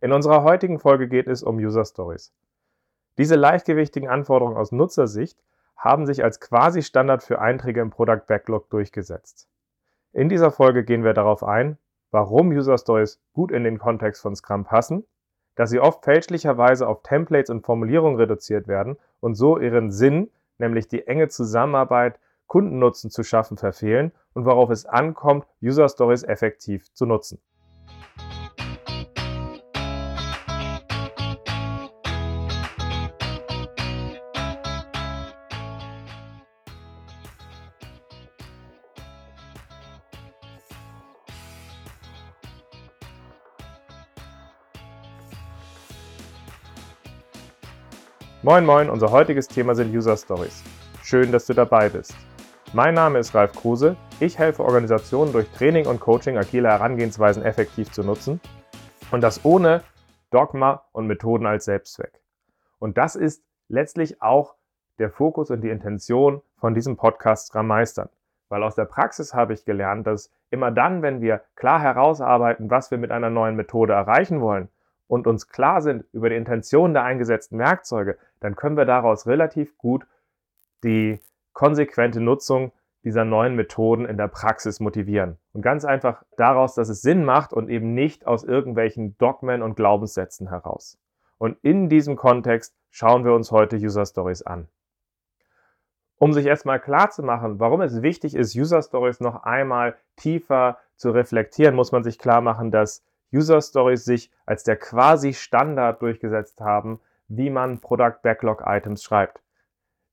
In unserer heutigen Folge geht es um User Stories. Diese leichtgewichtigen Anforderungen aus Nutzersicht haben sich als quasi Standard für Einträge im Product Backlog durchgesetzt. In dieser Folge gehen wir darauf ein, warum User Stories gut in den Kontext von Scrum passen, dass sie oft fälschlicherweise auf Templates und Formulierungen reduziert werden und so ihren Sinn, nämlich die enge Zusammenarbeit, Kundennutzen zu schaffen, verfehlen und worauf es ankommt, User Stories effektiv zu nutzen. Moin Moin, unser heutiges Thema sind User Stories. Schön, dass du dabei bist. Mein Name ist Ralf Kruse. Ich helfe Organisationen durch Training und Coaching agile Herangehensweisen effektiv zu nutzen und das ohne Dogma und Methoden als Selbstzweck. Und das ist letztlich auch der Fokus und die Intention von diesem Podcast Scrum Meistern. Weil aus der Praxis habe ich gelernt, dass immer dann, wenn wir klar herausarbeiten, was wir mit einer neuen Methode erreichen wollen, und uns klar sind über die Intention der eingesetzten Werkzeuge, dann können wir daraus relativ gut die konsequente Nutzung dieser neuen Methoden in der Praxis motivieren. Und ganz einfach daraus, dass es Sinn macht und eben nicht aus irgendwelchen Dogmen und Glaubenssätzen heraus. Und in diesem Kontext schauen wir uns heute User Stories an. Um sich erstmal klar zu machen, warum es wichtig ist, User Stories noch einmal tiefer zu reflektieren, muss man sich klar machen, dass User Stories sich als der quasi Standard durchgesetzt haben, wie man Product Backlog Items schreibt.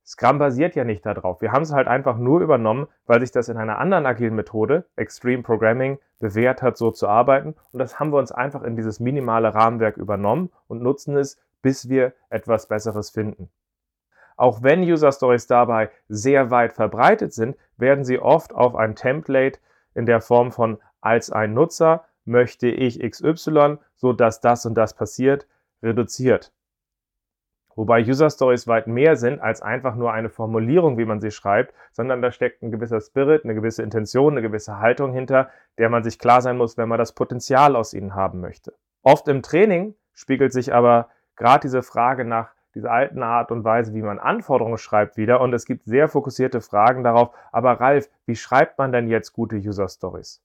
Scrum basiert ja nicht darauf. Wir haben es halt einfach nur übernommen, weil sich das in einer anderen agilen Methode, Extreme Programming, bewährt hat, so zu arbeiten. Und das haben wir uns einfach in dieses minimale Rahmenwerk übernommen und nutzen es, bis wir etwas Besseres finden. Auch wenn User Stories dabei sehr weit verbreitet sind, werden sie oft auf ein Template in der Form von als ein Nutzer möchte ich XY, so dass das und das passiert, reduziert. Wobei User Stories weit mehr sind als einfach nur eine Formulierung, wie man sie schreibt, sondern da steckt ein gewisser Spirit, eine gewisse Intention, eine gewisse Haltung hinter, der man sich klar sein muss, wenn man das Potenzial aus ihnen haben möchte. Oft im Training spiegelt sich aber gerade diese Frage nach dieser alten Art und Weise, wie man Anforderungen schreibt, wieder und es gibt sehr fokussierte Fragen darauf, aber Ralf, wie schreibt man denn jetzt gute User Stories?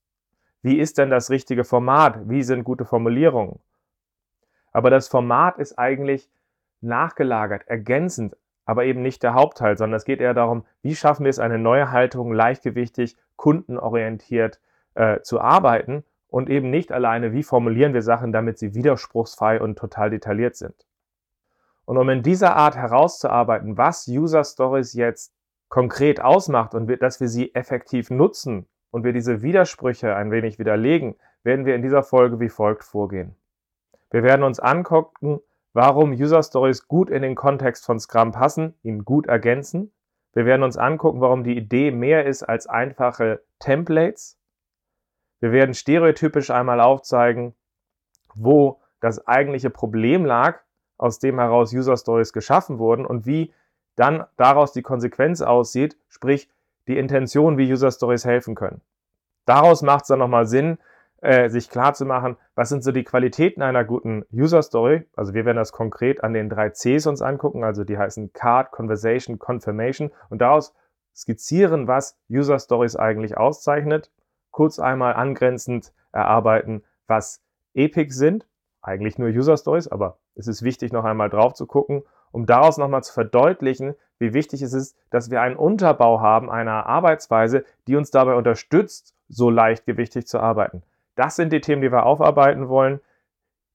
Wie ist denn das richtige Format? Wie sind gute Formulierungen? Aber das Format ist eigentlich nachgelagert, ergänzend, aber eben nicht der Hauptteil, sondern es geht eher darum, wie schaffen wir es, eine neue Haltung leichtgewichtig, kundenorientiert äh, zu arbeiten und eben nicht alleine, wie formulieren wir Sachen, damit sie widerspruchsfrei und total detailliert sind. Und um in dieser Art herauszuarbeiten, was User Stories jetzt konkret ausmacht und dass wir sie effektiv nutzen und wir diese Widersprüche ein wenig widerlegen, werden wir in dieser Folge wie folgt vorgehen. Wir werden uns angucken, warum User Stories gut in den Kontext von Scrum passen, ihn gut ergänzen. Wir werden uns angucken, warum die Idee mehr ist als einfache Templates. Wir werden stereotypisch einmal aufzeigen, wo das eigentliche Problem lag, aus dem heraus User Stories geschaffen wurden und wie dann daraus die Konsequenz aussieht, sprich die Intention, wie User Stories helfen können. Daraus macht es dann nochmal Sinn, äh, sich klar zu machen, was sind so die Qualitäten einer guten User Story. Also wir werden das konkret an den drei Cs uns angucken, also die heißen Card, Conversation, Confirmation und daraus skizzieren, was User Stories eigentlich auszeichnet. Kurz einmal angrenzend erarbeiten, was Epic sind. Eigentlich nur User Stories, aber es ist wichtig, noch einmal drauf zu gucken um daraus nochmal zu verdeutlichen, wie wichtig es ist, dass wir einen Unterbau haben einer Arbeitsweise, die uns dabei unterstützt, so leichtgewichtig zu arbeiten. Das sind die Themen, die wir aufarbeiten wollen.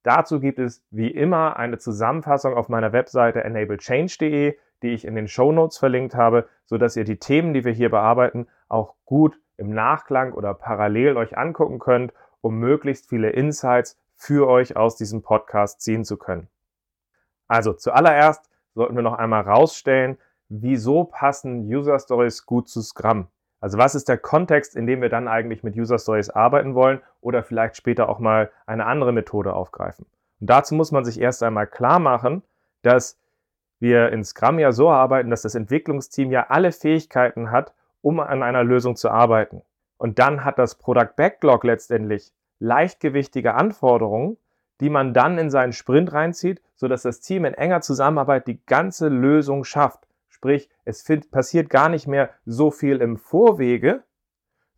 Dazu gibt es wie immer eine Zusammenfassung auf meiner Webseite enablechange.de, die ich in den Show Notes verlinkt habe, sodass ihr die Themen, die wir hier bearbeiten, auch gut im Nachklang oder parallel euch angucken könnt, um möglichst viele Insights für euch aus diesem Podcast ziehen zu können. Also zuallererst sollten wir noch einmal rausstellen, wieso passen User Stories gut zu Scrum? Also was ist der Kontext, in dem wir dann eigentlich mit User Stories arbeiten wollen oder vielleicht später auch mal eine andere Methode aufgreifen? Und dazu muss man sich erst einmal klar machen, dass wir in Scrum ja so arbeiten, dass das Entwicklungsteam ja alle Fähigkeiten hat, um an einer Lösung zu arbeiten. Und dann hat das Product Backlog letztendlich leichtgewichtige Anforderungen, die man dann in seinen Sprint reinzieht, sodass das Team in enger Zusammenarbeit die ganze Lösung schafft. Sprich, es passiert gar nicht mehr so viel im Vorwege,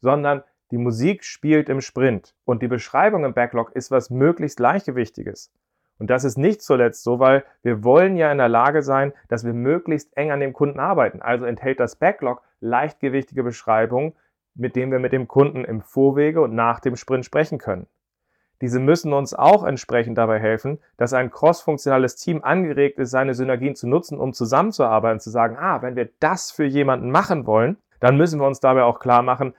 sondern die Musik spielt im Sprint und die Beschreibung im Backlog ist was möglichst Gleichgewichtiges. Und das ist nicht zuletzt so, weil wir wollen ja in der Lage sein, dass wir möglichst eng an dem Kunden arbeiten. Also enthält das Backlog leichtgewichtige Beschreibungen, mit denen wir mit dem Kunden im Vorwege und nach dem Sprint sprechen können. Diese müssen uns auch entsprechend dabei helfen, dass ein crossfunktionales Team angeregt ist, seine Synergien zu nutzen, um zusammenzuarbeiten, zu sagen, ah, wenn wir das für jemanden machen wollen, dann müssen wir uns dabei auch klar machen,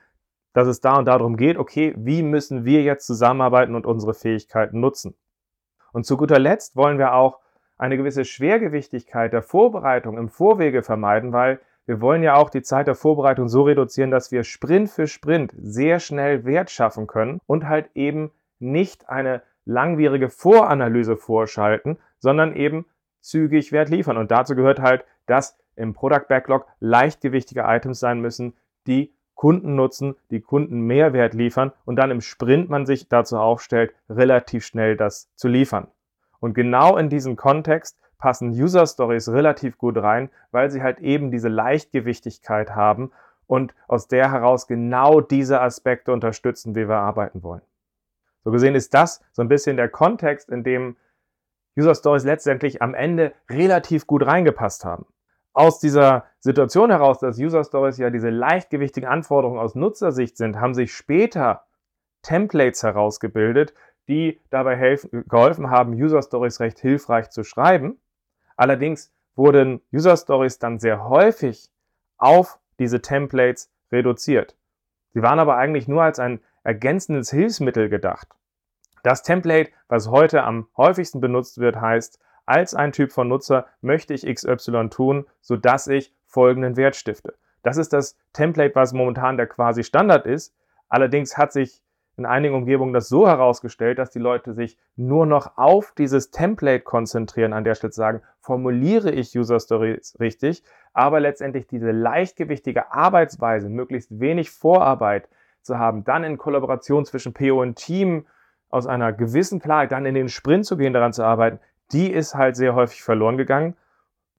dass es da und darum geht, okay, wie müssen wir jetzt zusammenarbeiten und unsere Fähigkeiten nutzen. Und zu guter Letzt wollen wir auch eine gewisse Schwergewichtigkeit der Vorbereitung im Vorwege vermeiden, weil wir wollen ja auch die Zeit der Vorbereitung so reduzieren, dass wir Sprint für Sprint sehr schnell Wert schaffen können und halt eben nicht eine langwierige Voranalyse vorschalten, sondern eben zügig Wert liefern. Und dazu gehört halt, dass im Product Backlog leichtgewichtige Items sein müssen, die Kunden nutzen, die Kunden Mehrwert liefern und dann im Sprint man sich dazu aufstellt, relativ schnell das zu liefern. Und genau in diesen Kontext passen User Stories relativ gut rein, weil sie halt eben diese Leichtgewichtigkeit haben und aus der heraus genau diese Aspekte unterstützen, wie wir arbeiten wollen. So gesehen ist das so ein bisschen der Kontext, in dem User Stories letztendlich am Ende relativ gut reingepasst haben aus dieser Situation heraus, dass User Stories ja diese leichtgewichtigen Anforderungen aus Nutzersicht sind, haben sich später Templates herausgebildet, die dabei helfen, geholfen haben, User Stories recht hilfreich zu schreiben. Allerdings wurden User Stories dann sehr häufig auf diese Templates reduziert. Sie waren aber eigentlich nur als ein ergänzendes Hilfsmittel gedacht. Das Template, was heute am häufigsten benutzt wird, heißt als ein Typ von Nutzer möchte ich XY tun, sodass ich folgenden Wert stifte. Das ist das Template, was momentan der quasi Standard ist. Allerdings hat sich in einigen Umgebungen das so herausgestellt, dass die Leute sich nur noch auf dieses Template konzentrieren, an der Stelle sagen, formuliere ich User Stories richtig, aber letztendlich diese leichtgewichtige Arbeitsweise, möglichst wenig Vorarbeit zu haben, dann in Kollaboration zwischen PO und Team aus einer gewissen Klarheit dann in den Sprint zu gehen, daran zu arbeiten, die ist halt sehr häufig verloren gegangen.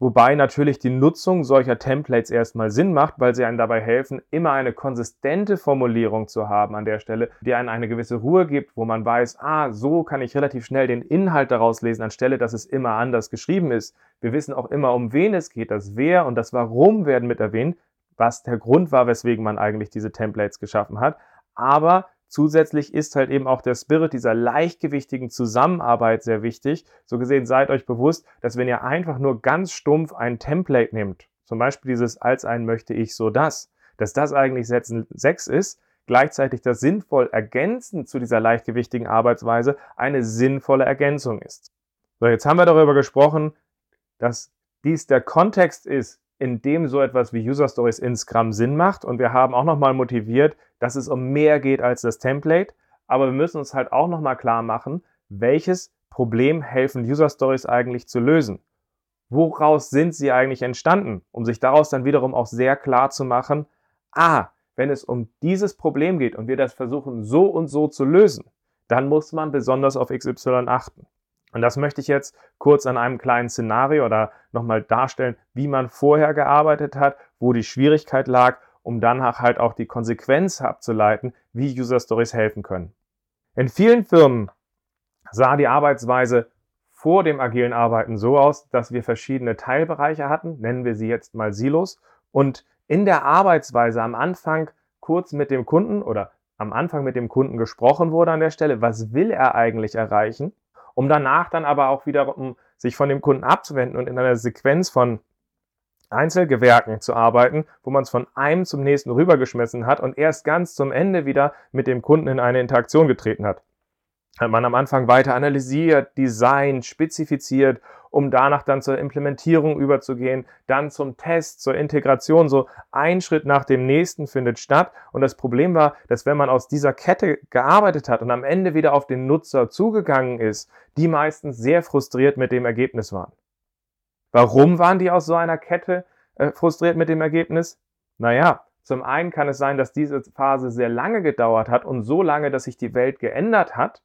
Wobei natürlich die Nutzung solcher Templates erstmal Sinn macht, weil sie einem dabei helfen, immer eine konsistente Formulierung zu haben an der Stelle, die einem eine gewisse Ruhe gibt, wo man weiß, ah, so kann ich relativ schnell den Inhalt daraus lesen, anstelle, dass es immer anders geschrieben ist. Wir wissen auch immer, um wen es geht. Das Wer und das Warum werden mit erwähnt, was der Grund war, weswegen man eigentlich diese Templates geschaffen hat. Aber Zusätzlich ist halt eben auch der Spirit dieser leichtgewichtigen Zusammenarbeit sehr wichtig. So gesehen seid euch bewusst, dass wenn ihr einfach nur ganz stumpf ein Template nehmt, zum Beispiel dieses als ein möchte ich so das, dass das eigentlich Sätzen 6 ist, gleichzeitig das sinnvoll ergänzend zu dieser leichtgewichtigen Arbeitsweise eine sinnvolle Ergänzung ist. So, jetzt haben wir darüber gesprochen, dass dies der Kontext ist, in dem so etwas wie User Stories in Scrum Sinn macht. Und wir haben auch nochmal motiviert, dass es um mehr geht als das Template. Aber wir müssen uns halt auch nochmal klar machen, welches Problem helfen User Stories eigentlich zu lösen? Woraus sind sie eigentlich entstanden? Um sich daraus dann wiederum auch sehr klar zu machen, ah, wenn es um dieses Problem geht und wir das versuchen so und so zu lösen, dann muss man besonders auf XY achten. Und das möchte ich jetzt kurz an einem kleinen Szenario oder nochmal darstellen, wie man vorher gearbeitet hat, wo die Schwierigkeit lag, um danach halt auch die Konsequenz abzuleiten, wie User Stories helfen können. In vielen Firmen sah die Arbeitsweise vor dem agilen Arbeiten so aus, dass wir verschiedene Teilbereiche hatten, nennen wir sie jetzt mal Silos, und in der Arbeitsweise am Anfang kurz mit dem Kunden oder am Anfang mit dem Kunden gesprochen wurde an der Stelle, was will er eigentlich erreichen um danach dann aber auch wiederum sich von dem Kunden abzuwenden und in einer Sequenz von Einzelgewerken zu arbeiten, wo man es von einem zum nächsten rübergeschmissen hat und erst ganz zum Ende wieder mit dem Kunden in eine Interaktion getreten hat man am Anfang weiter analysiert, designt, spezifiziert, um danach dann zur Implementierung überzugehen, dann zum Test, zur Integration. So ein Schritt nach dem nächsten findet statt. Und das Problem war, dass wenn man aus dieser Kette gearbeitet hat und am Ende wieder auf den Nutzer zugegangen ist, die meistens sehr frustriert mit dem Ergebnis waren. Warum waren die aus so einer Kette äh, frustriert mit dem Ergebnis? Naja, zum einen kann es sein, dass diese Phase sehr lange gedauert hat und so lange, dass sich die Welt geändert hat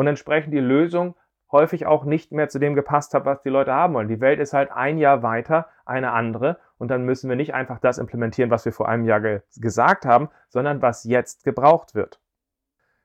und entsprechend die Lösung häufig auch nicht mehr zu dem gepasst hat, was die Leute haben wollen. Die Welt ist halt ein Jahr weiter, eine andere und dann müssen wir nicht einfach das implementieren, was wir vor einem Jahr ge gesagt haben, sondern was jetzt gebraucht wird.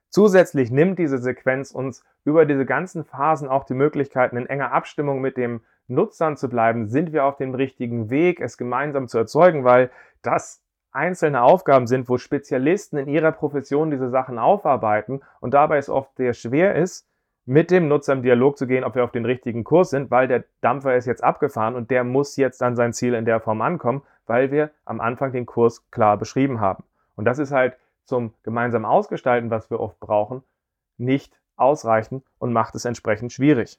Zusätzlich nimmt diese Sequenz uns über diese ganzen Phasen auch die Möglichkeiten, in enger Abstimmung mit dem Nutzern zu bleiben. Sind wir auf dem richtigen Weg, es gemeinsam zu erzeugen, weil das einzelne Aufgaben sind, wo Spezialisten in ihrer Profession diese Sachen aufarbeiten und dabei es oft sehr schwer ist, mit dem Nutzer im Dialog zu gehen, ob wir auf den richtigen Kurs sind, weil der Dampfer ist jetzt abgefahren und der muss jetzt an sein Ziel in der Form ankommen, weil wir am Anfang den Kurs klar beschrieben haben. Und das ist halt zum gemeinsamen Ausgestalten, was wir oft brauchen, nicht ausreichend und macht es entsprechend schwierig.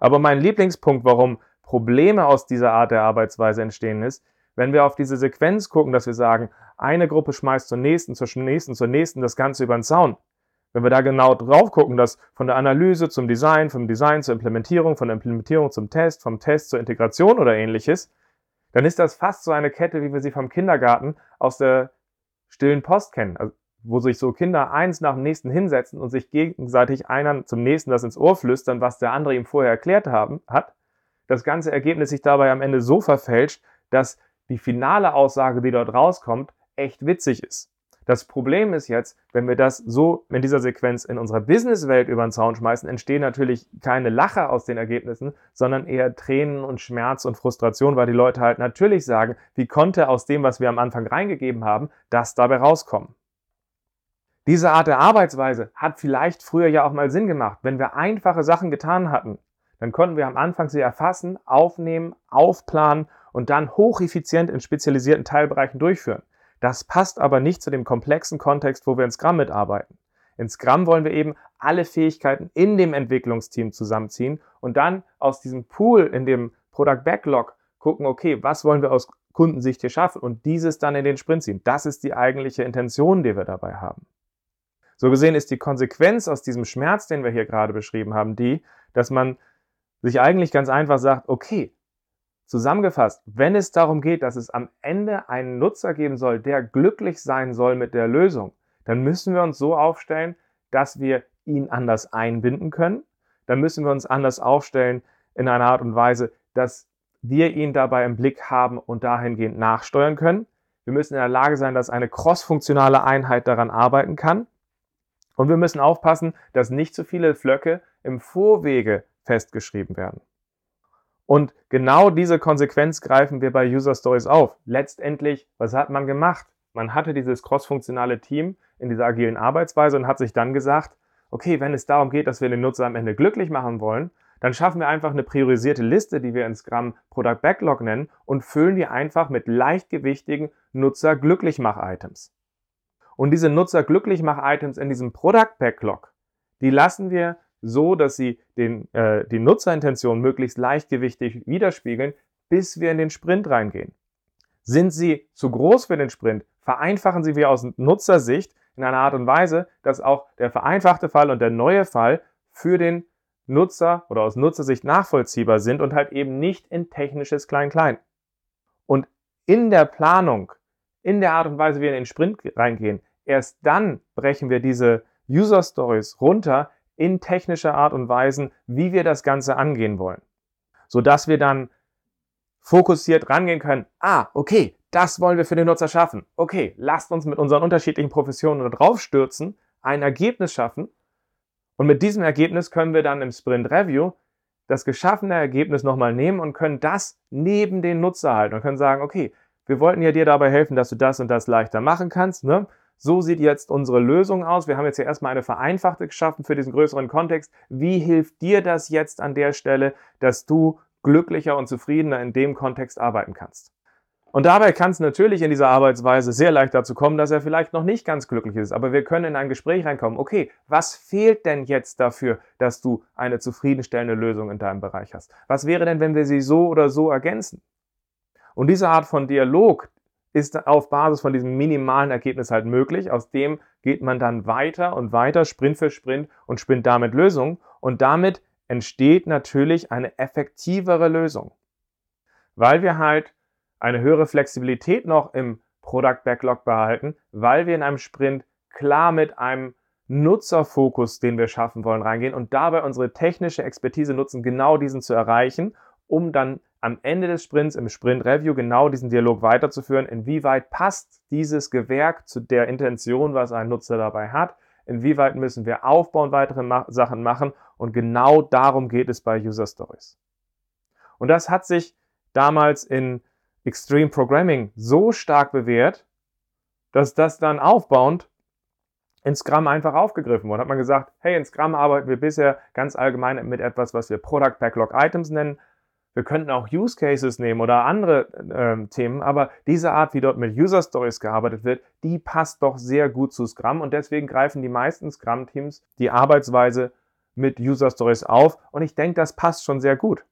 Aber mein Lieblingspunkt, warum Probleme aus dieser Art der Arbeitsweise entstehen, ist, wenn wir auf diese Sequenz gucken, dass wir sagen, eine Gruppe schmeißt zur nächsten, zur nächsten, zur nächsten das Ganze über den Zaun. Wenn wir da genau drauf gucken, dass von der Analyse zum Design, vom Design zur Implementierung, von der Implementierung zum Test, vom Test zur Integration oder ähnliches, dann ist das fast so eine Kette, wie wir sie vom Kindergarten aus der stillen Post kennen, also wo sich so Kinder eins nach dem nächsten hinsetzen und sich gegenseitig einer zum nächsten das ins Ohr flüstern, was der andere ihm vorher erklärt haben, hat. Das ganze Ergebnis sich dabei am Ende so verfälscht, dass die finale Aussage, die dort rauskommt, echt witzig ist. Das Problem ist jetzt, wenn wir das so in dieser Sequenz in unserer Businesswelt über den Zaun schmeißen, entstehen natürlich keine Lacher aus den Ergebnissen, sondern eher Tränen und Schmerz und Frustration, weil die Leute halt natürlich sagen, wie konnte aus dem, was wir am Anfang reingegeben haben, das dabei rauskommen. Diese Art der Arbeitsweise hat vielleicht früher ja auch mal Sinn gemacht. Wenn wir einfache Sachen getan hatten, dann konnten wir am Anfang sie erfassen, aufnehmen, aufplanen und dann hocheffizient in spezialisierten Teilbereichen durchführen. Das passt aber nicht zu dem komplexen Kontext, wo wir in Scrum mitarbeiten. In Scrum wollen wir eben alle Fähigkeiten in dem Entwicklungsteam zusammenziehen und dann aus diesem Pool in dem Product Backlog gucken, okay, was wollen wir aus Kundensicht hier schaffen und dieses dann in den Sprint ziehen. Das ist die eigentliche Intention, die wir dabei haben. So gesehen ist die Konsequenz aus diesem Schmerz, den wir hier gerade beschrieben haben, die, dass man sich eigentlich ganz einfach sagt, okay, Zusammengefasst, wenn es darum geht, dass es am Ende einen Nutzer geben soll, der glücklich sein soll mit der Lösung, dann müssen wir uns so aufstellen, dass wir ihn anders einbinden können. Dann müssen wir uns anders aufstellen in einer Art und Weise, dass wir ihn dabei im Blick haben und dahingehend nachsteuern können. Wir müssen in der Lage sein, dass eine crossfunktionale Einheit daran arbeiten kann. Und wir müssen aufpassen, dass nicht zu viele Flöcke im Vorwege festgeschrieben werden. Und genau diese Konsequenz greifen wir bei User Stories auf. Letztendlich, was hat man gemacht? Man hatte dieses crossfunktionale Team in dieser agilen Arbeitsweise und hat sich dann gesagt, okay, wenn es darum geht, dass wir den Nutzer am Ende glücklich machen wollen, dann schaffen wir einfach eine priorisierte Liste, die wir in Scrum Product Backlog nennen und füllen die einfach mit leichtgewichtigen Nutzer glücklich mach Items. Und diese Nutzer glücklich mach Items in diesem Product Backlog, die lassen wir so, dass sie den, äh, die Nutzerintention möglichst leichtgewichtig widerspiegeln, bis wir in den Sprint reingehen. Sind sie zu groß für den Sprint, vereinfachen sie wir aus Nutzersicht in einer Art und Weise, dass auch der vereinfachte Fall und der neue Fall für den Nutzer oder aus Nutzersicht nachvollziehbar sind und halt eben nicht in technisches Klein-Klein. Und in der Planung, in der Art und Weise, wie wir in den Sprint reingehen, erst dann brechen wir diese User Stories runter in technischer Art und Weise, wie wir das Ganze angehen wollen. Sodass wir dann fokussiert rangehen können, ah, okay, das wollen wir für den Nutzer schaffen. Okay, lasst uns mit unseren unterschiedlichen Professionen drauf stürzen, ein Ergebnis schaffen und mit diesem Ergebnis können wir dann im Sprint Review das geschaffene Ergebnis nochmal nehmen und können das neben den Nutzer halten und können sagen, okay, wir wollten ja dir dabei helfen, dass du das und das leichter machen kannst. Ne? So sieht jetzt unsere Lösung aus. Wir haben jetzt hier erstmal eine vereinfachte geschaffen für diesen größeren Kontext. Wie hilft dir das jetzt an der Stelle, dass du glücklicher und zufriedener in dem Kontext arbeiten kannst? Und dabei kann es natürlich in dieser Arbeitsweise sehr leicht dazu kommen, dass er vielleicht noch nicht ganz glücklich ist. Aber wir können in ein Gespräch reinkommen. Okay, was fehlt denn jetzt dafür, dass du eine zufriedenstellende Lösung in deinem Bereich hast? Was wäre denn, wenn wir sie so oder so ergänzen? Und diese Art von Dialog, ist auf Basis von diesem minimalen Ergebnis halt möglich. Aus dem geht man dann weiter und weiter, Sprint für Sprint und spinnt damit Lösungen. Und damit entsteht natürlich eine effektivere Lösung. Weil wir halt eine höhere Flexibilität noch im Product Backlog behalten, weil wir in einem Sprint klar mit einem Nutzerfokus, den wir schaffen wollen, reingehen und dabei unsere technische Expertise nutzen, genau diesen zu erreichen, um dann am Ende des Sprints im Sprint Review genau diesen Dialog weiterzuführen. Inwieweit passt dieses Gewerk zu der Intention, was ein Nutzer dabei hat? Inwieweit müssen wir aufbauen, weitere Ma Sachen machen? Und genau darum geht es bei User Stories. Und das hat sich damals in Extreme Programming so stark bewährt, dass das dann aufbauend in Scrum einfach aufgegriffen wurde. Hat man gesagt, hey, in Scrum arbeiten wir bisher ganz allgemein mit etwas, was wir Product Backlog Items nennen. Wir könnten auch Use Cases nehmen oder andere äh, Themen, aber diese Art, wie dort mit User Stories gearbeitet wird, die passt doch sehr gut zu Scrum und deswegen greifen die meisten Scrum-Teams die Arbeitsweise mit User Stories auf und ich denke, das passt schon sehr gut.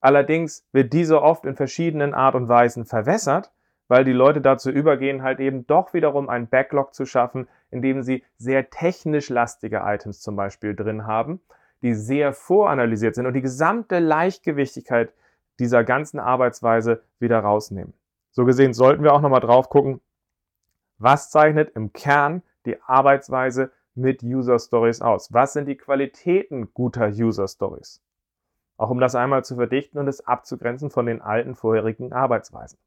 Allerdings wird diese oft in verschiedenen Art und Weisen verwässert, weil die Leute dazu übergehen, halt eben doch wiederum ein Backlog zu schaffen, indem sie sehr technisch lastige Items zum Beispiel drin haben, die sehr voranalysiert sind und die gesamte Leichtgewichtigkeit dieser ganzen Arbeitsweise wieder rausnehmen. So gesehen sollten wir auch nochmal drauf gucken, was zeichnet im Kern die Arbeitsweise mit User Stories aus? Was sind die Qualitäten guter User Stories? auch um das einmal zu verdichten und es abzugrenzen von den alten vorherigen Arbeitsweisen.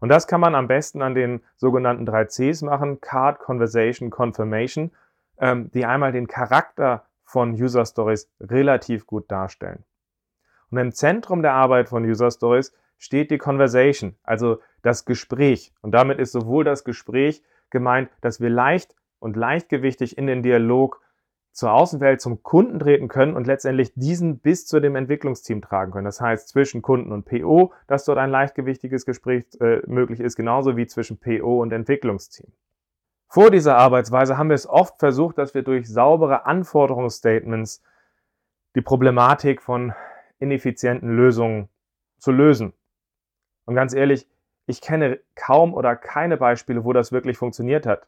Und das kann man am besten an den sogenannten drei Cs machen, Card, Conversation, Confirmation, ähm, die einmal den Charakter von User Stories relativ gut darstellen. Und im Zentrum der Arbeit von User Stories steht die Conversation, also das Gespräch. Und damit ist sowohl das Gespräch gemeint, dass wir leicht und leichtgewichtig in den Dialog zur Außenwelt, zum Kunden treten können und letztendlich diesen bis zu dem Entwicklungsteam tragen können. Das heißt, zwischen Kunden und PO, dass dort ein leichtgewichtiges Gespräch äh, möglich ist, genauso wie zwischen PO und Entwicklungsteam. Vor dieser Arbeitsweise haben wir es oft versucht, dass wir durch saubere Anforderungsstatements die Problematik von ineffizienten Lösungen zu lösen. Und ganz ehrlich, ich kenne kaum oder keine Beispiele, wo das wirklich funktioniert hat.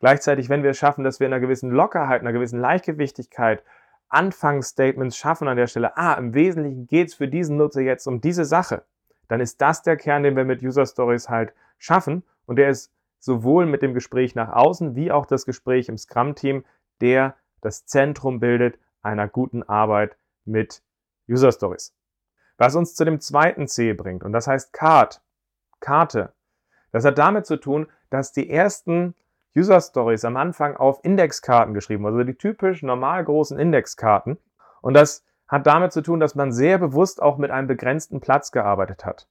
Gleichzeitig, wenn wir es schaffen, dass wir in einer gewissen Lockerheit, einer gewissen Leichtgewichtigkeit Anfangsstatements schaffen an der Stelle, ah, im Wesentlichen geht es für diesen Nutzer jetzt um diese Sache, dann ist das der Kern, den wir mit User Stories halt schaffen und der ist sowohl mit dem Gespräch nach außen wie auch das Gespräch im Scrum-Team, der das Zentrum bildet einer guten Arbeit mit User Stories. Was uns zu dem zweiten C bringt, und das heißt Card, Karte. Das hat damit zu tun, dass die ersten User Stories am Anfang auf Indexkarten geschrieben, also die typisch normal großen Indexkarten. Und das hat damit zu tun, dass man sehr bewusst auch mit einem begrenzten Platz gearbeitet hat.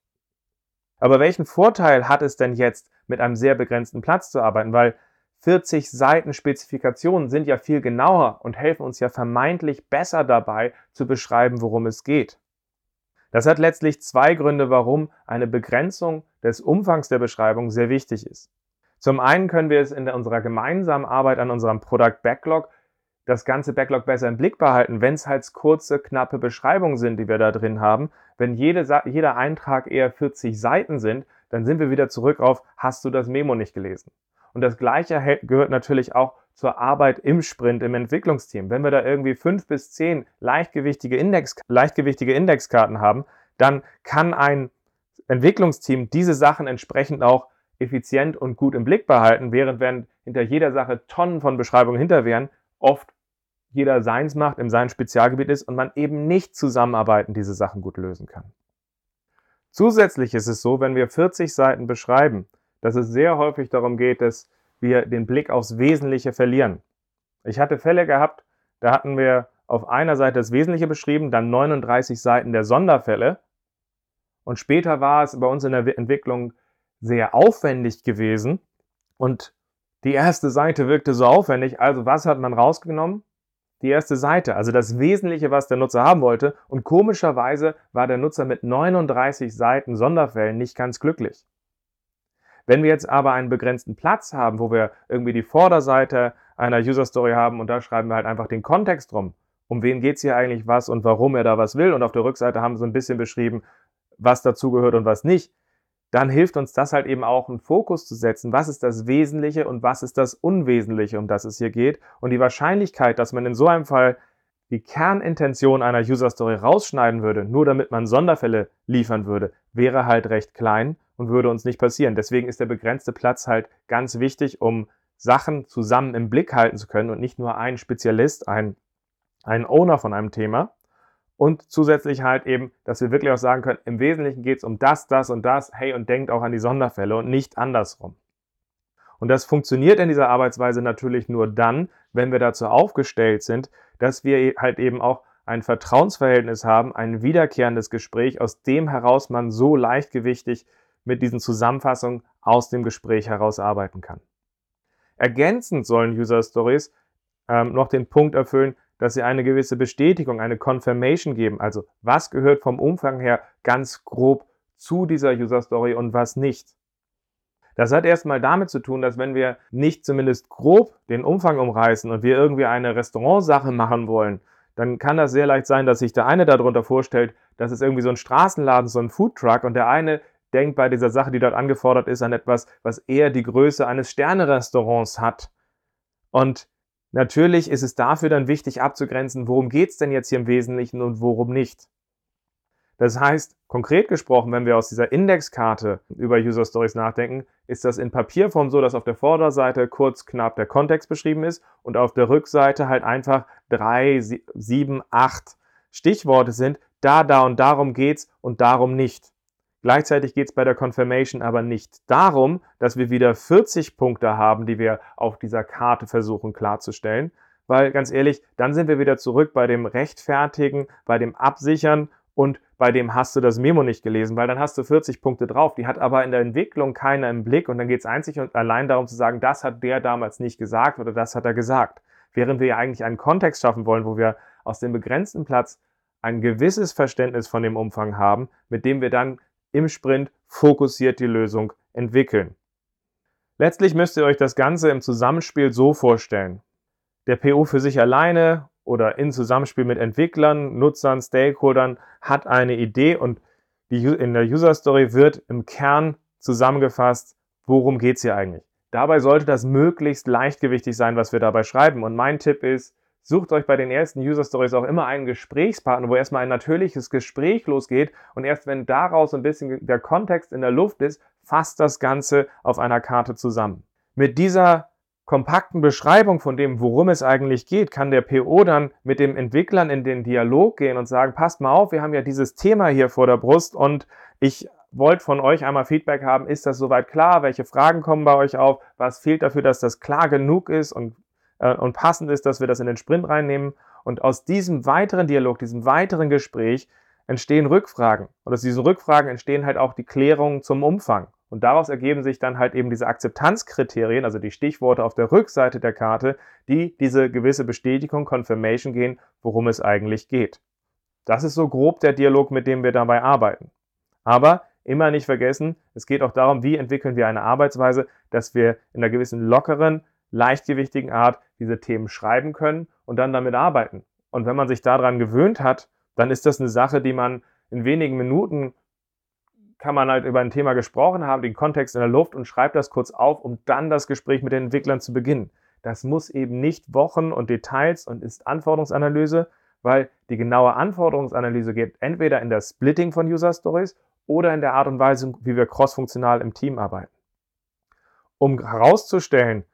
Aber welchen Vorteil hat es denn jetzt, mit einem sehr begrenzten Platz zu arbeiten? Weil 40 Seiten Spezifikationen sind ja viel genauer und helfen uns ja vermeintlich besser dabei zu beschreiben, worum es geht. Das hat letztlich zwei Gründe, warum eine Begrenzung des Umfangs der Beschreibung sehr wichtig ist. Zum einen können wir es in unserer gemeinsamen Arbeit an unserem Product Backlog das ganze Backlog besser im Blick behalten, wenn es halt kurze, knappe Beschreibungen sind, die wir da drin haben. Wenn jede, jeder Eintrag eher 40 Seiten sind, dann sind wir wieder zurück auf, hast du das Memo nicht gelesen? Und das Gleiche gehört natürlich auch zur Arbeit im Sprint, im Entwicklungsteam. Wenn wir da irgendwie fünf bis zehn leichtgewichtige, Index, leichtgewichtige Indexkarten haben, dann kann ein Entwicklungsteam diese Sachen entsprechend auch effizient und gut im Blick behalten, während wenn hinter jeder Sache Tonnen von Beschreibungen hinter wären, oft jeder seins macht, in seinem Spezialgebiet ist und man eben nicht zusammenarbeiten diese Sachen gut lösen kann. Zusätzlich ist es so, wenn wir 40 Seiten beschreiben, dass es sehr häufig darum geht, dass wir den Blick aufs Wesentliche verlieren. Ich hatte Fälle gehabt, da hatten wir auf einer Seite das Wesentliche beschrieben, dann 39 Seiten der Sonderfälle und später war es bei uns in der Entwicklung sehr aufwendig gewesen und die erste Seite wirkte so aufwendig. Also was hat man rausgenommen? Die erste Seite, also das Wesentliche, was der Nutzer haben wollte. Und komischerweise war der Nutzer mit 39 Seiten Sonderfällen nicht ganz glücklich. Wenn wir jetzt aber einen begrenzten Platz haben, wo wir irgendwie die Vorderseite einer User Story haben und da schreiben wir halt einfach den Kontext drum, um wen geht es hier eigentlich was und warum er da was will und auf der Rückseite haben wir so ein bisschen beschrieben, was dazugehört und was nicht, dann hilft uns das halt eben auch, einen Fokus zu setzen. Was ist das Wesentliche und was ist das Unwesentliche, um das es hier geht? Und die Wahrscheinlichkeit, dass man in so einem Fall die Kernintention einer User Story rausschneiden würde, nur damit man Sonderfälle liefern würde, wäre halt recht klein und würde uns nicht passieren. Deswegen ist der begrenzte Platz halt ganz wichtig, um Sachen zusammen im Blick halten zu können und nicht nur ein Spezialist, ein, ein Owner von einem Thema. Und zusätzlich halt eben, dass wir wirklich auch sagen können, im Wesentlichen geht es um das, das und das, hey, und denkt auch an die Sonderfälle und nicht andersrum. Und das funktioniert in dieser Arbeitsweise natürlich nur dann, wenn wir dazu aufgestellt sind, dass wir halt eben auch ein Vertrauensverhältnis haben, ein wiederkehrendes Gespräch, aus dem heraus man so leichtgewichtig mit diesen Zusammenfassungen aus dem Gespräch heraus arbeiten kann. Ergänzend sollen User Stories ähm, noch den Punkt erfüllen, dass sie eine gewisse Bestätigung, eine Confirmation geben. Also was gehört vom Umfang her ganz grob zu dieser User Story und was nicht. Das hat erstmal damit zu tun, dass wenn wir nicht zumindest grob den Umfang umreißen und wir irgendwie eine Restaurantsache machen wollen, dann kann das sehr leicht sein, dass sich der eine darunter vorstellt, das ist irgendwie so ein Straßenladen, so ein Foodtruck und der eine denkt bei dieser Sache, die dort angefordert ist, an etwas, was eher die Größe eines Sternerestaurants hat. Und Natürlich ist es dafür dann wichtig abzugrenzen, worum geht es denn jetzt hier im Wesentlichen und worum nicht. Das heißt, konkret gesprochen, wenn wir aus dieser Indexkarte über User Stories nachdenken, ist das in Papierform so, dass auf der Vorderseite kurz knapp der Kontext beschrieben ist und auf der Rückseite halt einfach drei, sieben, acht Stichworte sind. Da, da und darum geht's und darum nicht. Gleichzeitig geht es bei der Confirmation aber nicht darum, dass wir wieder 40 Punkte haben, die wir auf dieser Karte versuchen klarzustellen, weil ganz ehrlich, dann sind wir wieder zurück bei dem Rechtfertigen, bei dem Absichern und bei dem hast du das Memo nicht gelesen, weil dann hast du 40 Punkte drauf. Die hat aber in der Entwicklung keiner im Blick und dann geht es einzig und allein darum zu sagen, das hat der damals nicht gesagt oder das hat er gesagt. Während wir ja eigentlich einen Kontext schaffen wollen, wo wir aus dem begrenzten Platz ein gewisses Verständnis von dem Umfang haben, mit dem wir dann im Sprint fokussiert die Lösung entwickeln. Letztlich müsst ihr euch das Ganze im Zusammenspiel so vorstellen. Der PO für sich alleine oder in Zusammenspiel mit Entwicklern, Nutzern, Stakeholdern hat eine Idee und die, in der User Story wird im Kern zusammengefasst, worum geht es hier eigentlich. Dabei sollte das möglichst leichtgewichtig sein, was wir dabei schreiben. Und mein Tipp ist, Sucht euch bei den ersten User Stories auch immer einen Gesprächspartner, wo erstmal ein natürliches Gespräch losgeht und erst wenn daraus ein bisschen der Kontext in der Luft ist, fasst das Ganze auf einer Karte zusammen. Mit dieser kompakten Beschreibung von dem, worum es eigentlich geht, kann der PO dann mit den Entwicklern in den Dialog gehen und sagen, passt mal auf, wir haben ja dieses Thema hier vor der Brust und ich wollte von euch einmal Feedback haben, ist das soweit klar? Welche Fragen kommen bei euch auf? Was fehlt dafür, dass das klar genug ist? Und und passend ist, dass wir das in den Sprint reinnehmen. Und aus diesem weiteren Dialog, diesem weiteren Gespräch entstehen Rückfragen. Und aus diesen Rückfragen entstehen halt auch die Klärungen zum Umfang. Und daraus ergeben sich dann halt eben diese Akzeptanzkriterien, also die Stichworte auf der Rückseite der Karte, die diese gewisse Bestätigung, Confirmation gehen, worum es eigentlich geht. Das ist so grob der Dialog, mit dem wir dabei arbeiten. Aber immer nicht vergessen, es geht auch darum, wie entwickeln wir eine Arbeitsweise, dass wir in einer gewissen lockeren, leichtgewichtigen Art diese Themen schreiben können und dann damit arbeiten. Und wenn man sich daran gewöhnt hat, dann ist das eine Sache, die man in wenigen Minuten kann man halt über ein Thema gesprochen haben, den Kontext in der Luft und schreibt das kurz auf, um dann das Gespräch mit den Entwicklern zu beginnen. Das muss eben nicht Wochen und Details und ist Anforderungsanalyse, weil die genaue Anforderungsanalyse geht entweder in der Splitting von User Stories oder in der Art und Weise, wie wir crossfunktional im Team arbeiten. Um herauszustellen,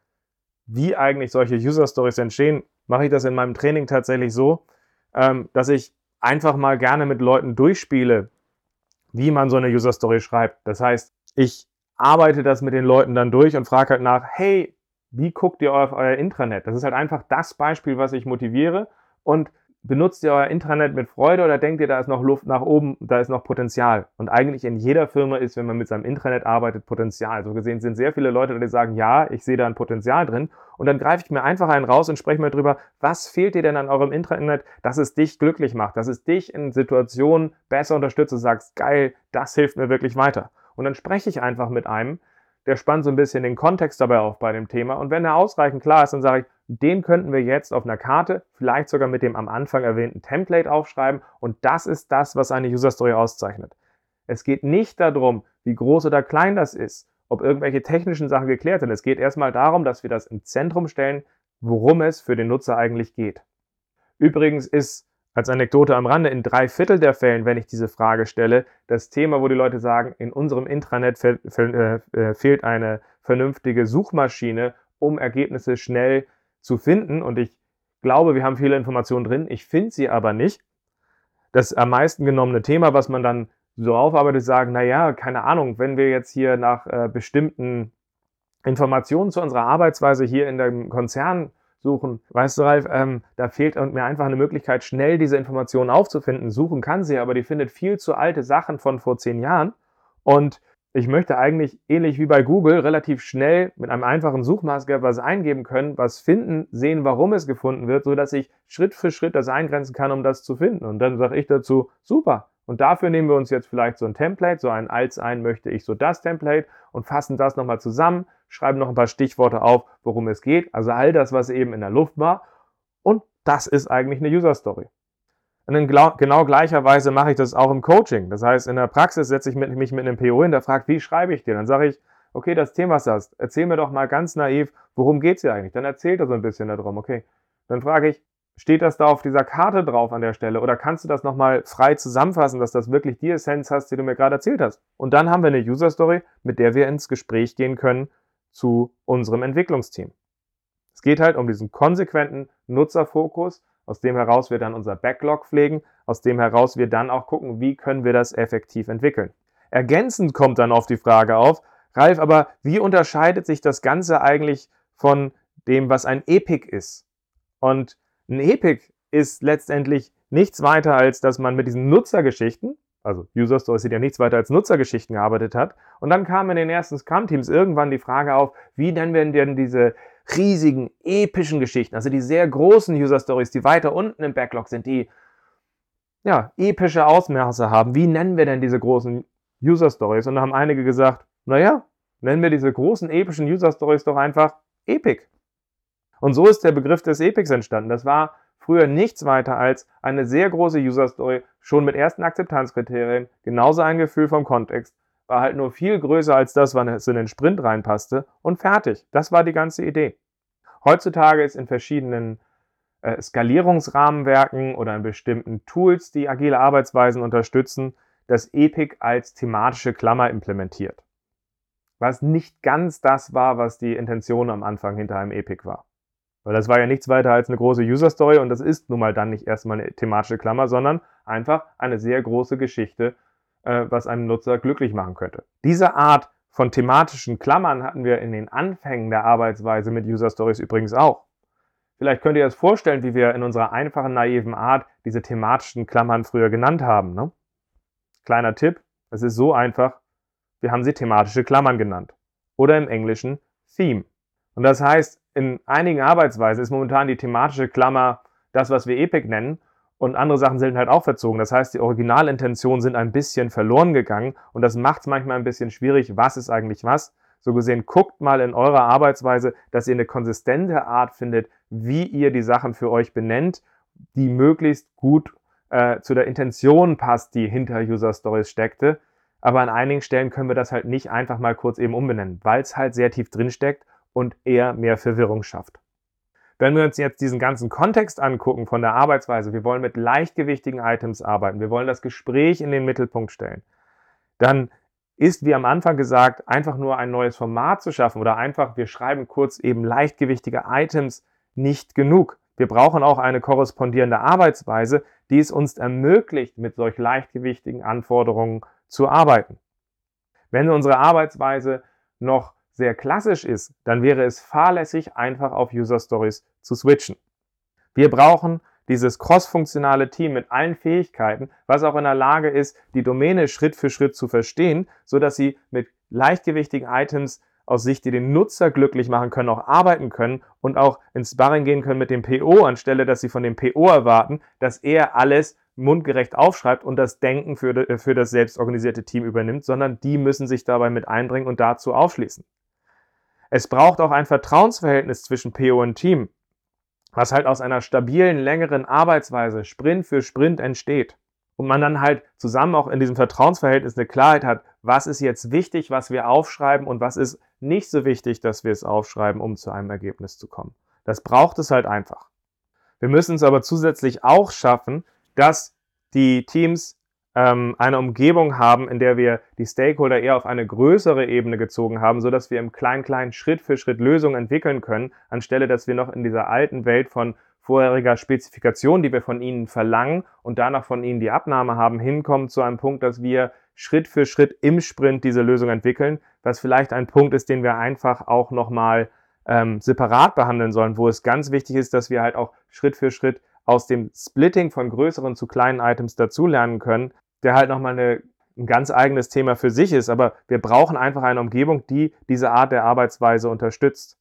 wie eigentlich solche User Stories entstehen, mache ich das in meinem Training tatsächlich so, ähm, dass ich einfach mal gerne mit Leuten durchspiele, wie man so eine User Story schreibt. Das heißt, ich arbeite das mit den Leuten dann durch und frage halt nach, hey, wie guckt ihr auf euer Intranet? Das ist halt einfach das Beispiel, was ich motiviere und benutzt ihr euer Intranet mit Freude oder denkt ihr, da ist noch Luft nach oben, da ist noch Potenzial? Und eigentlich in jeder Firma ist, wenn man mit seinem Intranet arbeitet, Potenzial. So gesehen sind sehr viele Leute, die sagen, ja, ich sehe da ein Potenzial drin. Und dann greife ich mir einfach einen raus und spreche mal drüber, was fehlt dir denn an eurem Intranet, dass es dich glücklich macht, dass es dich in Situationen besser unterstützt und sagst, geil, das hilft mir wirklich weiter. Und dann spreche ich einfach mit einem, der spannt so ein bisschen den Kontext dabei auf bei dem Thema. Und wenn er ausreichend klar ist, dann sage ich, den könnten wir jetzt auf einer Karte, vielleicht sogar mit dem am Anfang erwähnten Template aufschreiben. Und das ist das, was eine User Story auszeichnet. Es geht nicht darum, wie groß oder klein das ist, ob irgendwelche technischen Sachen geklärt sind. Es geht erstmal darum, dass wir das im Zentrum stellen, worum es für den Nutzer eigentlich geht. Übrigens ist als Anekdote am Rande, in drei Viertel der Fällen, wenn ich diese Frage stelle, das Thema, wo die Leute sagen, in unserem Intranet äh, äh, fehlt eine vernünftige Suchmaschine um Ergebnisse schnell zu finden. Und ich glaube, wir haben viele Informationen drin. Ich finde sie aber nicht. Das am meisten genommene Thema, was man dann so aufarbeitet, sagen, naja, keine Ahnung, wenn wir jetzt hier nach äh, bestimmten Informationen zu unserer Arbeitsweise hier in dem Konzern suchen. Weißt du, Ralf, ähm, da fehlt mir einfach eine Möglichkeit, schnell diese Informationen aufzufinden. Suchen kann sie, aber die findet viel zu alte Sachen von vor zehn Jahren. Und ich möchte eigentlich ähnlich wie bei Google relativ schnell mit einem einfachen Suchmaßgabe was eingeben können, was finden, sehen, warum es gefunden wird, sodass ich Schritt für Schritt das eingrenzen kann, um das zu finden. Und dann sage ich dazu, super. Und dafür nehmen wir uns jetzt vielleicht so ein Template, so ein als ein möchte ich so das Template und fassen das nochmal zusammen, schreiben noch ein paar Stichworte auf, worum es geht. Also all das, was eben in der Luft war. Und das ist eigentlich eine User Story. Und in genau gleicher Weise mache ich das auch im Coaching. Das heißt, in der Praxis setze ich mich mit einem PO hin, der fragt, wie schreibe ich dir? Dann sage ich, okay, das Thema ist das. Erzähl mir doch mal ganz naiv, worum geht es hier eigentlich? Dann erzählt er so ein bisschen darum. Okay, dann frage ich, steht das da auf dieser Karte drauf an der Stelle? Oder kannst du das nochmal frei zusammenfassen, dass das wirklich die Essenz hast, die du mir gerade erzählt hast? Und dann haben wir eine User Story, mit der wir ins Gespräch gehen können zu unserem Entwicklungsteam. Es geht halt um diesen konsequenten Nutzerfokus, aus dem heraus wir dann unser Backlog pflegen, aus dem heraus wir dann auch gucken, wie können wir das effektiv entwickeln. Ergänzend kommt dann oft die Frage auf, Ralf, aber wie unterscheidet sich das Ganze eigentlich von dem, was ein Epic ist? Und ein Epic ist letztendlich nichts weiter, als dass man mit diesen Nutzergeschichten, also User Stories sind ja nichts weiter als Nutzergeschichten gearbeitet hat. Und dann kam in den ersten Scrum-Teams irgendwann die Frage auf, wie nennen wir denn diese riesigen, epischen Geschichten, also die sehr großen User Stories, die weiter unten im Backlog sind, die ja, epische Ausmaße haben. Wie nennen wir denn diese großen User Stories? Und da haben einige gesagt, naja, nennen wir diese großen epischen User Stories doch einfach Epic. Und so ist der Begriff des Epics entstanden. Das war früher nichts weiter als eine sehr große User Story, schon mit ersten Akzeptanzkriterien, genauso ein Gefühl vom Kontext, war halt nur viel größer als das, wann es in den Sprint reinpasste und fertig. Das war die ganze Idee. Heutzutage ist in verschiedenen äh, Skalierungsrahmenwerken oder in bestimmten Tools, die agile Arbeitsweisen unterstützen, das Epic als thematische Klammer implementiert. Was nicht ganz das war, was die Intention am Anfang hinter einem Epic war. Weil das war ja nichts weiter als eine große User Story und das ist nun mal dann nicht erstmal eine thematische Klammer, sondern einfach eine sehr große Geschichte, äh, was einem Nutzer glücklich machen könnte. Diese Art von thematischen Klammern hatten wir in den Anfängen der Arbeitsweise mit User Stories übrigens auch. Vielleicht könnt ihr euch vorstellen, wie wir in unserer einfachen, naiven Art diese thematischen Klammern früher genannt haben. Ne? Kleiner Tipp, es ist so einfach, wir haben sie thematische Klammern genannt. Oder im Englischen Theme. Und das heißt, in einigen Arbeitsweisen ist momentan die thematische Klammer das, was wir Epic nennen. Und andere Sachen sind halt auch verzogen. Das heißt, die Originalintentionen sind ein bisschen verloren gegangen. Und das macht es manchmal ein bisschen schwierig. Was ist eigentlich was? So gesehen, guckt mal in eurer Arbeitsweise, dass ihr eine konsistente Art findet, wie ihr die Sachen für euch benennt, die möglichst gut äh, zu der Intention passt, die hinter User Stories steckte. Aber an einigen Stellen können wir das halt nicht einfach mal kurz eben umbenennen, weil es halt sehr tief drin steckt und eher mehr Verwirrung schafft. Wenn wir uns jetzt diesen ganzen Kontext angucken von der Arbeitsweise, wir wollen mit leichtgewichtigen Items arbeiten, wir wollen das Gespräch in den Mittelpunkt stellen, dann ist, wie am Anfang gesagt, einfach nur ein neues Format zu schaffen oder einfach, wir schreiben kurz eben leichtgewichtige Items nicht genug. Wir brauchen auch eine korrespondierende Arbeitsweise, die es uns ermöglicht, mit solch leichtgewichtigen Anforderungen zu arbeiten. Wenn unsere Arbeitsweise noch sehr klassisch ist, dann wäre es fahrlässig, einfach auf User Stories zu switchen. Wir brauchen dieses crossfunktionale Team mit allen Fähigkeiten, was auch in der Lage ist, die Domäne Schritt für Schritt zu verstehen, so dass sie mit leichtgewichtigen Items aus Sicht, die den Nutzer glücklich machen können, auch arbeiten können und auch ins Sparring gehen können mit dem PO, anstelle dass sie von dem PO erwarten, dass er alles mundgerecht aufschreibt und das Denken für, für das selbstorganisierte Team übernimmt, sondern die müssen sich dabei mit einbringen und dazu aufschließen. Es braucht auch ein Vertrauensverhältnis zwischen PO und Team, was halt aus einer stabilen, längeren Arbeitsweise Sprint für Sprint entsteht. Und man dann halt zusammen auch in diesem Vertrauensverhältnis eine Klarheit hat, was ist jetzt wichtig, was wir aufschreiben und was ist nicht so wichtig, dass wir es aufschreiben, um zu einem Ergebnis zu kommen. Das braucht es halt einfach. Wir müssen es aber zusätzlich auch schaffen, dass die Teams ähm, eine Umgebung haben, in der wir die Stakeholder eher auf eine größere Ebene gezogen haben, so dass wir im Klein-Klein Schritt für Schritt Lösungen entwickeln können, anstelle dass wir noch in dieser alten Welt von vorheriger Spezifikation, die wir von ihnen verlangen und danach von ihnen die Abnahme haben, hinkommen zu einem Punkt, dass wir Schritt für Schritt im Sprint diese Lösung entwickeln, was vielleicht ein Punkt ist, den wir einfach auch nochmal ähm, separat behandeln sollen, wo es ganz wichtig ist, dass wir halt auch Schritt für Schritt aus dem Splitting von größeren zu kleinen Items dazulernen können, der halt nochmal eine, ein ganz eigenes Thema für sich ist. Aber wir brauchen einfach eine Umgebung, die diese Art der Arbeitsweise unterstützt.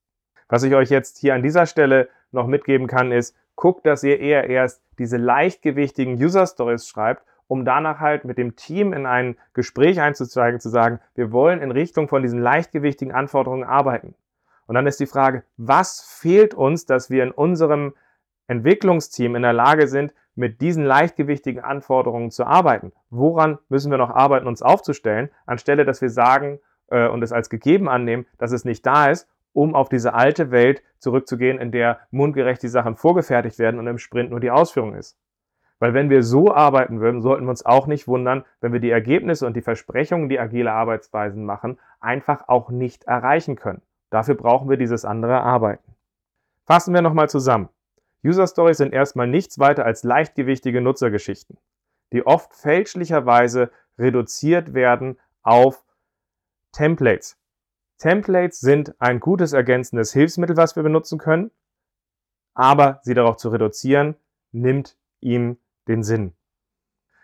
Was ich euch jetzt hier an dieser Stelle noch mitgeben kann, ist, guckt, dass ihr eher erst diese leichtgewichtigen User Stories schreibt, um danach halt mit dem Team in ein Gespräch einzuzeigen, zu sagen, wir wollen in Richtung von diesen leichtgewichtigen Anforderungen arbeiten. Und dann ist die Frage, was fehlt uns, dass wir in unserem Entwicklungsteam in der Lage sind, mit diesen leichtgewichtigen Anforderungen zu arbeiten. Woran müssen wir noch arbeiten, uns aufzustellen, anstelle dass wir sagen äh, und es als gegeben annehmen, dass es nicht da ist, um auf diese alte Welt zurückzugehen, in der mundgerecht die Sachen vorgefertigt werden und im Sprint nur die Ausführung ist. Weil wenn wir so arbeiten würden, sollten wir uns auch nicht wundern, wenn wir die Ergebnisse und die Versprechungen, die agile Arbeitsweisen machen, einfach auch nicht erreichen können. Dafür brauchen wir dieses andere Arbeiten. Fassen wir nochmal zusammen. User Stories sind erstmal nichts weiter als leichtgewichtige Nutzergeschichten, die oft fälschlicherweise reduziert werden auf Templates. Templates sind ein gutes ergänzendes Hilfsmittel, was wir benutzen können, aber sie darauf zu reduzieren, nimmt ihm den Sinn.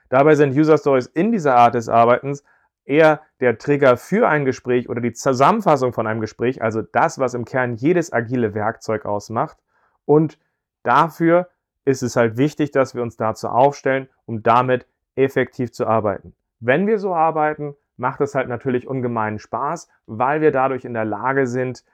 Dabei sind User Stories in dieser Art des Arbeitens eher der Trigger für ein Gespräch oder die Zusammenfassung von einem Gespräch, also das, was im Kern jedes agile Werkzeug ausmacht und Dafür ist es halt wichtig, dass wir uns dazu aufstellen, um damit effektiv zu arbeiten. Wenn wir so arbeiten, macht es halt natürlich ungemeinen Spaß, weil wir dadurch in der Lage sind,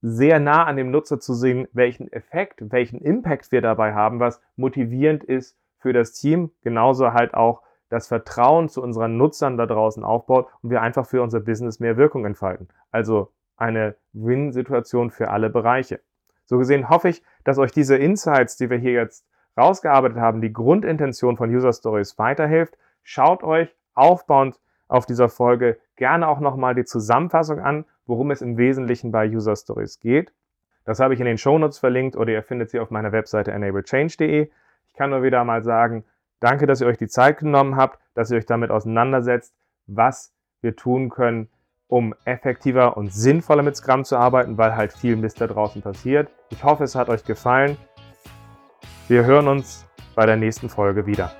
sehr nah an dem Nutzer zu sehen, welchen Effekt, welchen Impact wir dabei haben, was motivierend ist für das Team, genauso halt auch das Vertrauen zu unseren Nutzern da draußen aufbaut und wir einfach für unser Business mehr Wirkung entfalten. Also eine Win-Situation für alle Bereiche. So gesehen hoffe ich, dass euch diese Insights, die wir hier jetzt rausgearbeitet haben, die Grundintention von User Stories weiterhilft. Schaut euch aufbauend auf dieser Folge gerne auch nochmal die Zusammenfassung an, worum es im Wesentlichen bei User Stories geht. Das habe ich in den Shownotes verlinkt oder ihr findet sie auf meiner Webseite enablechange.de. Ich kann nur wieder mal sagen, danke, dass ihr euch die Zeit genommen habt, dass ihr euch damit auseinandersetzt, was wir tun können, um effektiver und sinnvoller mit Scrum zu arbeiten, weil halt viel Mist da draußen passiert. Ich hoffe, es hat euch gefallen. Wir hören uns bei der nächsten Folge wieder.